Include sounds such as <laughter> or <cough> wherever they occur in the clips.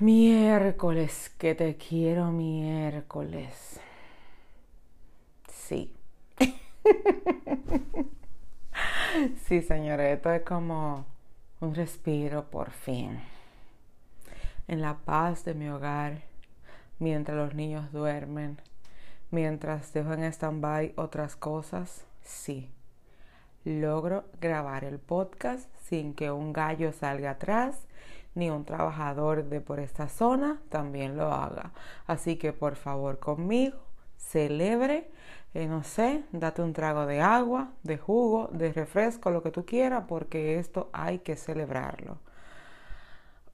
Miércoles, que te quiero miércoles. Sí. <laughs> sí, señores, esto es como un respiro por fin. En la paz de mi hogar, mientras los niños duermen, mientras dejo en stand-by otras cosas, sí. Logro grabar el podcast sin que un gallo salga atrás ni un trabajador de por esta zona también lo haga. Así que por favor conmigo, celebre, eh, no sé, date un trago de agua, de jugo, de refresco, lo que tú quieras, porque esto hay que celebrarlo.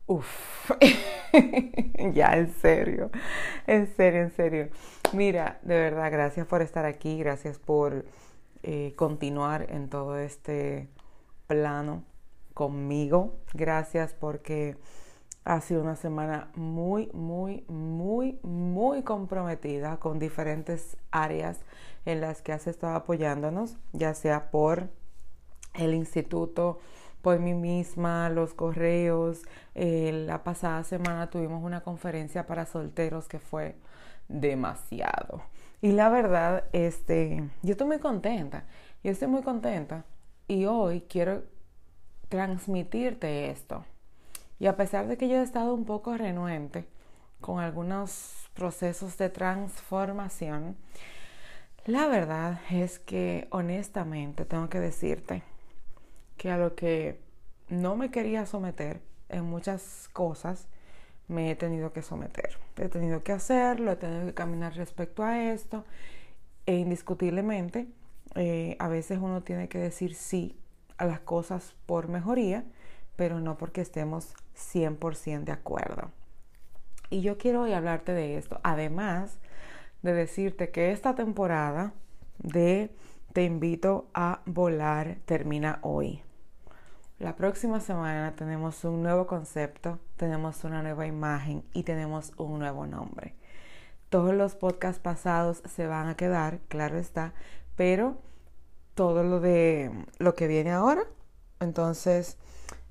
Uf, <laughs> ya en serio, en serio, en serio. Mira, de verdad, gracias por estar aquí, gracias por eh, continuar en todo este plano conmigo. Gracias porque ha sido una semana muy, muy, muy, muy comprometida con diferentes áreas en las que has estado apoyándonos, ya sea por el instituto, por mí misma, los correos. Eh, la pasada semana tuvimos una conferencia para solteros que fue demasiado. Y la verdad, este, yo estoy muy contenta. Yo estoy muy contenta. Y hoy quiero transmitirte esto. Y a pesar de que yo he estado un poco renuente con algunos procesos de transformación, la verdad es que honestamente tengo que decirte que a lo que no me quería someter en muchas cosas, me he tenido que someter. He tenido que hacerlo, he tenido que caminar respecto a esto. E indiscutiblemente, eh, a veces uno tiene que decir sí a las cosas por mejoría, pero no porque estemos 100% de acuerdo. Y yo quiero hoy hablarte de esto, además de decirte que esta temporada de Te invito a volar termina hoy. La próxima semana tenemos un nuevo concepto, tenemos una nueva imagen y tenemos un nuevo nombre. Todos los podcasts pasados se van a quedar, claro está, pero todo lo de lo que viene ahora, entonces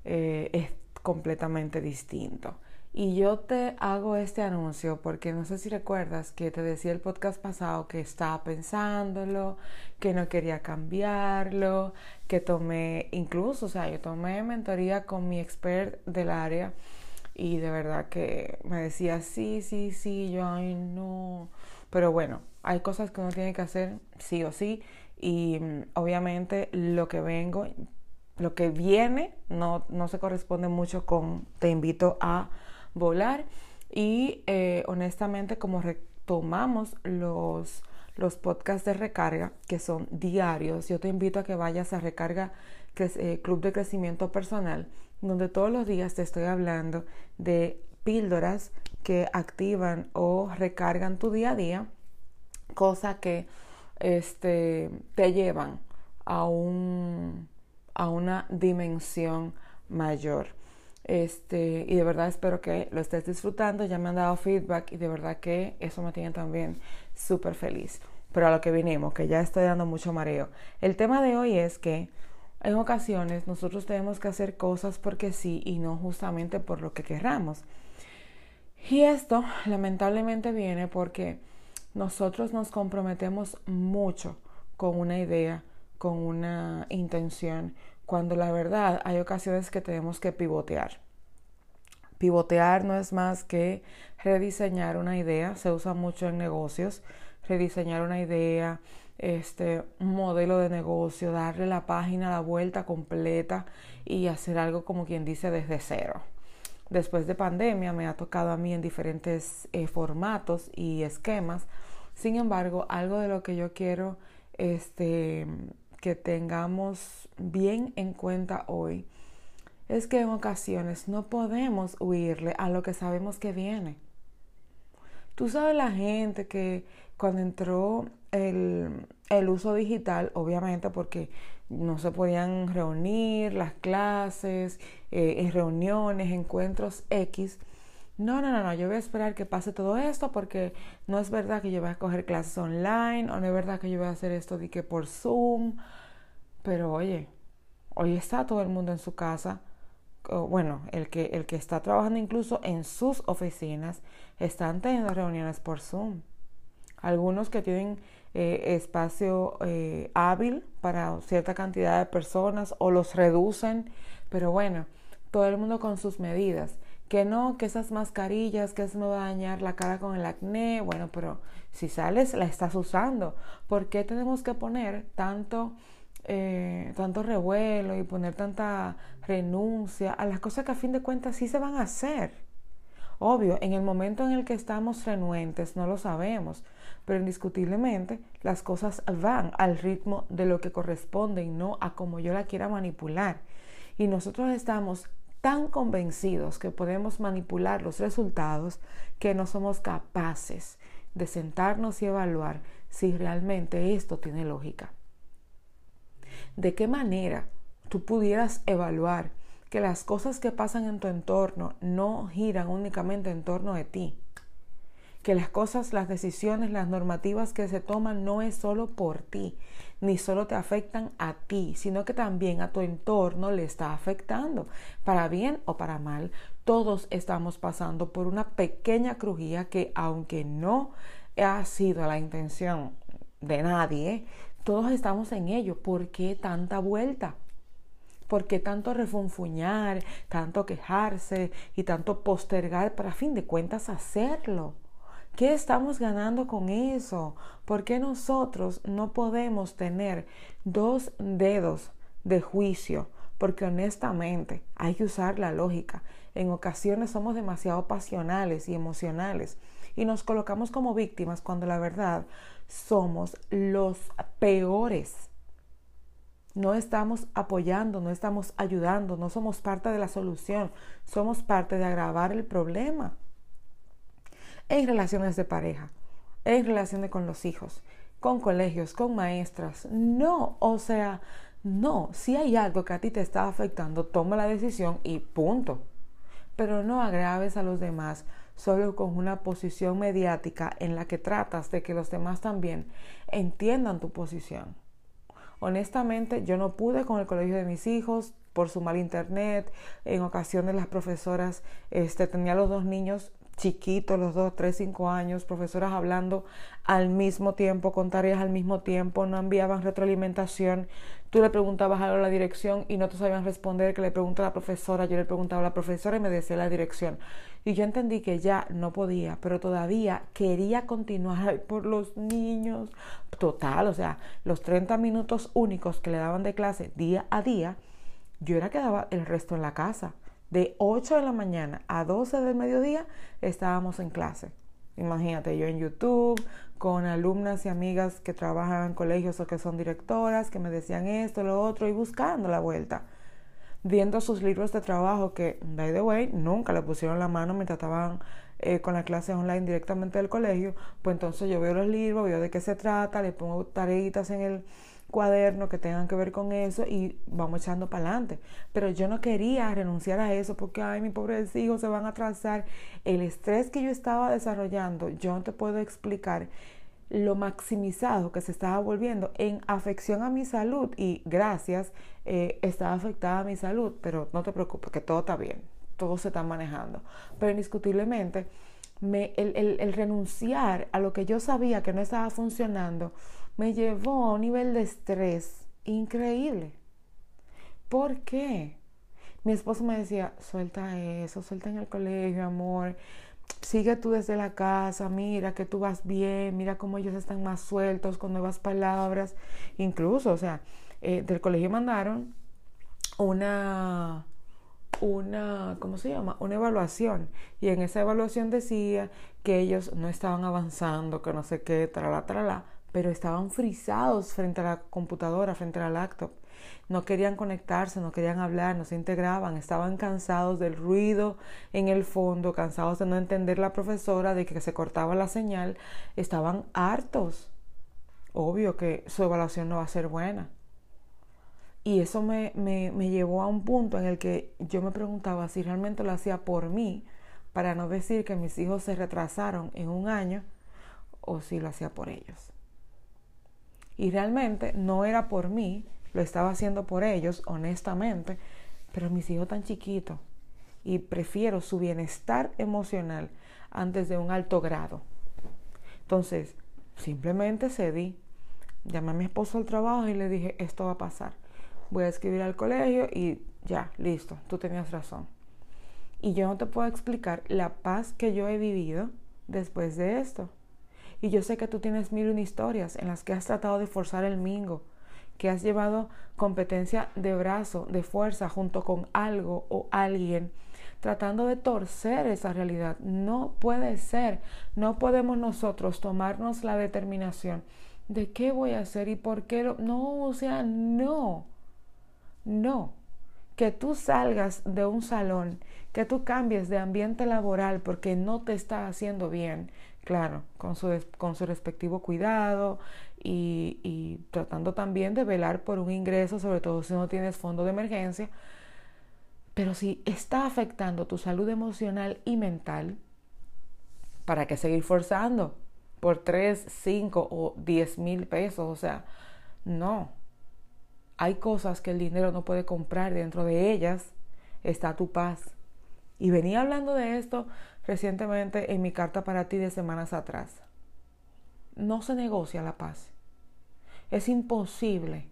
eh, es completamente distinto. Y yo te hago este anuncio porque no sé si recuerdas que te decía el podcast pasado que estaba pensándolo, que no quería cambiarlo, que tomé, incluso, o sea, yo tomé mentoría con mi expert del área y de verdad que me decía, sí, sí, sí, yo, ay, no. Pero bueno, hay cosas que uno tiene que hacer sí o sí y mm, obviamente lo que vengo, lo que viene no, no se corresponde mucho con te invito a volar. Y eh, honestamente como retomamos los, los podcasts de recarga que son diarios, yo te invito a que vayas a recarga eh, Club de Crecimiento Personal, donde todos los días te estoy hablando de píldoras que activan o recargan tu día a día, cosa que este, te llevan a, un, a una dimensión mayor. Este, y de verdad espero que lo estés disfrutando. Ya me han dado feedback y de verdad que eso me tiene también súper feliz. Pero a lo que vinimos, que ya estoy dando mucho mareo. El tema de hoy es que en ocasiones nosotros tenemos que hacer cosas porque sí y no justamente por lo que querramos. Y esto lamentablemente viene porque nosotros nos comprometemos mucho con una idea, con una intención, cuando la verdad hay ocasiones que tenemos que pivotear. Pivotear no es más que rediseñar una idea, se usa mucho en negocios, rediseñar una idea, este un modelo de negocio, darle la página la vuelta completa y hacer algo como quien dice desde cero. Después de pandemia me ha tocado a mí en diferentes eh, formatos y esquemas. Sin embargo, algo de lo que yo quiero este, que tengamos bien en cuenta hoy es que en ocasiones no podemos huirle a lo que sabemos que viene. Tú sabes la gente que cuando entró el, el uso digital, obviamente porque no se podían reunir, las clases, eh, reuniones, encuentros X. No, no, no, no, yo voy a esperar que pase todo esto porque no es verdad que yo voy a coger clases online o no es verdad que yo voy a hacer esto de que por Zoom. Pero oye, hoy está todo el mundo en su casa. Bueno, el que, el que está trabajando incluso en sus oficinas están teniendo reuniones por Zoom. Algunos que tienen eh, espacio eh, hábil para cierta cantidad de personas o los reducen, pero bueno, todo el mundo con sus medidas. Que no, que esas mascarillas, que eso me va a dañar la cara con el acné, bueno, pero si sales la estás usando. ¿Por qué tenemos que poner tanto, eh, tanto revuelo y poner tanta renuncia a las cosas que a fin de cuentas sí se van a hacer? Obvio, en el momento en el que estamos renuentes no lo sabemos, pero indiscutiblemente las cosas van al ritmo de lo que corresponde y no a como yo la quiera manipular. Y nosotros estamos tan convencidos que podemos manipular los resultados que no somos capaces de sentarnos y evaluar si realmente esto tiene lógica. ¿De qué manera tú pudieras evaluar que las cosas que pasan en tu entorno no giran únicamente en torno de ti? Que las cosas, las decisiones, las normativas que se toman no es solo por ti, ni solo te afectan a ti, sino que también a tu entorno le está afectando, para bien o para mal. Todos estamos pasando por una pequeña crujía que aunque no ha sido la intención de nadie, todos estamos en ello. ¿Por qué tanta vuelta? ¿Por qué tanto refunfuñar, tanto quejarse y tanto postergar para a fin de cuentas hacerlo? ¿Qué estamos ganando con eso? ¿Por qué nosotros no podemos tener dos dedos de juicio? Porque honestamente hay que usar la lógica. En ocasiones somos demasiado pasionales y emocionales y nos colocamos como víctimas cuando la verdad somos los peores. No estamos apoyando, no estamos ayudando, no somos parte de la solución, somos parte de agravar el problema en relaciones de pareja, en relaciones con los hijos, con colegios, con maestras. No, o sea, no, si hay algo que a ti te está afectando, toma la decisión y punto. Pero no agraves a los demás solo con una posición mediática en la que tratas de que los demás también entiendan tu posición. Honestamente, yo no pude con el colegio de mis hijos por su mal internet. En ocasiones las profesoras este, tenía los dos niños chiquitos, los dos, tres, cinco años, profesoras hablando al mismo tiempo, con tareas al mismo tiempo, no enviaban retroalimentación. Tú le preguntabas algo a la dirección y no te sabían responder, que le pregunta a la profesora, yo le preguntaba a la profesora y me decía la dirección. Y yo entendí que ya no podía, pero todavía quería continuar <laughs> por los niños. Total, o sea, los 30 minutos únicos que le daban de clase día a día, yo era que daba el resto en la casa de 8 de la mañana a 12 del mediodía estábamos en clase. Imagínate, yo en YouTube, con alumnas y amigas que trabajan en colegios o que son directoras, que me decían esto, lo otro, y buscando la vuelta. Viendo sus libros de trabajo que, by the way, nunca le pusieron la mano mientras estaban eh, con la clase online directamente del colegio. Pues entonces yo veo los libros, veo de qué se trata, le pongo tareitas en el, cuaderno que tengan que ver con eso y vamos echando para adelante. Pero yo no quería renunciar a eso porque, ay, mis pobres hijos se van a atrasar. El estrés que yo estaba desarrollando, yo no te puedo explicar lo maximizado que se estaba volviendo en afección a mi salud y gracias eh, estaba afectada a mi salud, pero no te preocupes, que todo está bien, todo se está manejando. Pero indiscutiblemente, me, el renunciar a lo que yo sabía que no estaba funcionando, me llevó a un nivel de estrés increíble. ¿Por qué? Mi esposo me decía, suelta eso, suelta en el colegio, amor, sigue tú desde la casa, mira que tú vas bien, mira cómo ellos están más sueltos con nuevas palabras. Incluso, o sea, eh, del colegio mandaron una, una, ¿cómo se llama? Una evaluación. Y en esa evaluación decía que ellos no estaban avanzando, que no sé qué, trala, trala pero estaban frisados frente a la computadora, frente a la laptop. no querían conectarse, no querían hablar, no se integraban, estaban cansados del ruido en el fondo, cansados de no entender la profesora, de que se cortaba la señal, estaban hartos. Obvio que su evaluación no va a ser buena. Y eso me, me, me llevó a un punto en el que yo me preguntaba si realmente lo hacía por mí, para no decir que mis hijos se retrasaron en un año, o si lo hacía por ellos. Y realmente no era por mí, lo estaba haciendo por ellos, honestamente, pero mis hijos tan chiquitos y prefiero su bienestar emocional antes de un alto grado. Entonces, simplemente cedí. Llamé a mi esposo al trabajo y le dije, esto va a pasar. Voy a escribir al colegio y ya, listo, tú tenías razón. Y yo no te puedo explicar la paz que yo he vivido después de esto. Y yo sé que tú tienes mil historias en las que has tratado de forzar el mingo, que has llevado competencia de brazo, de fuerza, junto con algo o alguien, tratando de torcer esa realidad. No puede ser. No podemos nosotros tomarnos la determinación de qué voy a hacer y por qué lo... No, o sea, no. No. Que tú salgas de un salón, que tú cambies de ambiente laboral porque no te está haciendo bien, claro, con su, con su respectivo cuidado y, y, tratando también de velar por un ingreso, sobre todo si no tienes fondo de emergencia. Pero si está afectando tu salud emocional y mental, ¿para qué seguir forzando por 3, 5 o 10 mil pesos? O sea, no. Hay cosas que el dinero no puede comprar. Dentro de ellas está tu paz. Y venía hablando de esto recientemente en mi carta para ti de semanas atrás. No se negocia la paz. Es imposible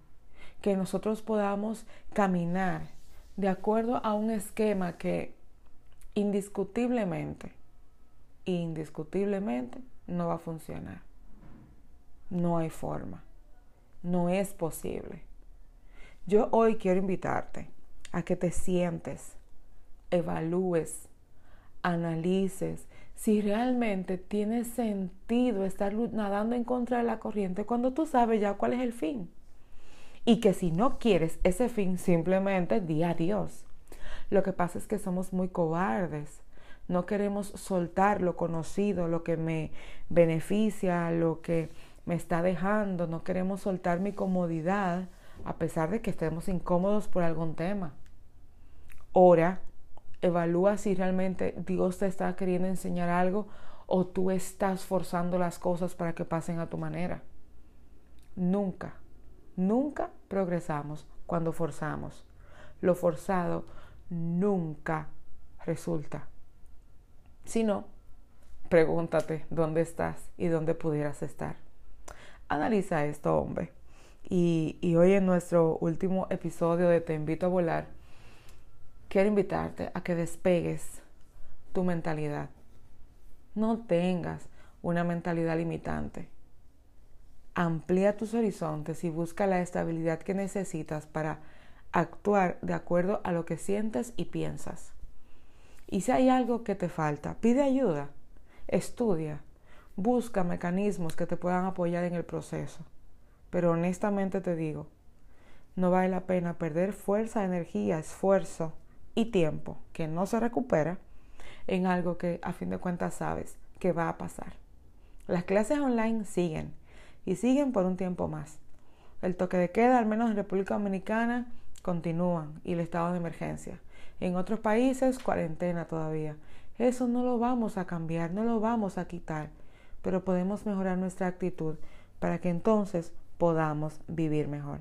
que nosotros podamos caminar de acuerdo a un esquema que indiscutiblemente, indiscutiblemente no va a funcionar. No hay forma. No es posible. Yo hoy quiero invitarte a que te sientes, evalúes analices si realmente tiene sentido estar nadando en contra de la corriente cuando tú sabes ya cuál es el fin. Y que si no quieres ese fin, simplemente di adiós. Lo que pasa es que somos muy cobardes. No queremos soltar lo conocido, lo que me beneficia, lo que me está dejando. No queremos soltar mi comodidad a pesar de que estemos incómodos por algún tema. Ora evalúa si realmente Dios te está queriendo enseñar algo o tú estás forzando las cosas para que pasen a tu manera. Nunca, nunca progresamos cuando forzamos. Lo forzado nunca resulta. Si no, pregúntate dónde estás y dónde pudieras estar. Analiza esto, hombre. Y, hoy en nuestro último episodio de Te invito a volar, quiero invitarte a que despegues tu mentalidad. No tengas una mentalidad limitante. Amplía tus horizontes y busca la estabilidad que necesitas para actuar de acuerdo a lo que sientes y piensas. Y si hay algo que te falta, pide ayuda, estudia, busca mecanismos que te puedan apoyar en el proceso. Pero honestamente te digo, no vale la pena perder fuerza, energía, esfuerzo y tiempo que no se recupera en algo que a fin de cuentas sabes que va a pasar. Las clases online siguen y siguen por un tiempo más. El toque de queda, al menos en República Dominicana, continúan y el estado de emergencia. En otros países, cuarentena todavía. Eso no lo vamos a cambiar, no lo vamos a quitar, pero podemos mejorar nuestra actitud para que entonces podamos vivir mejor.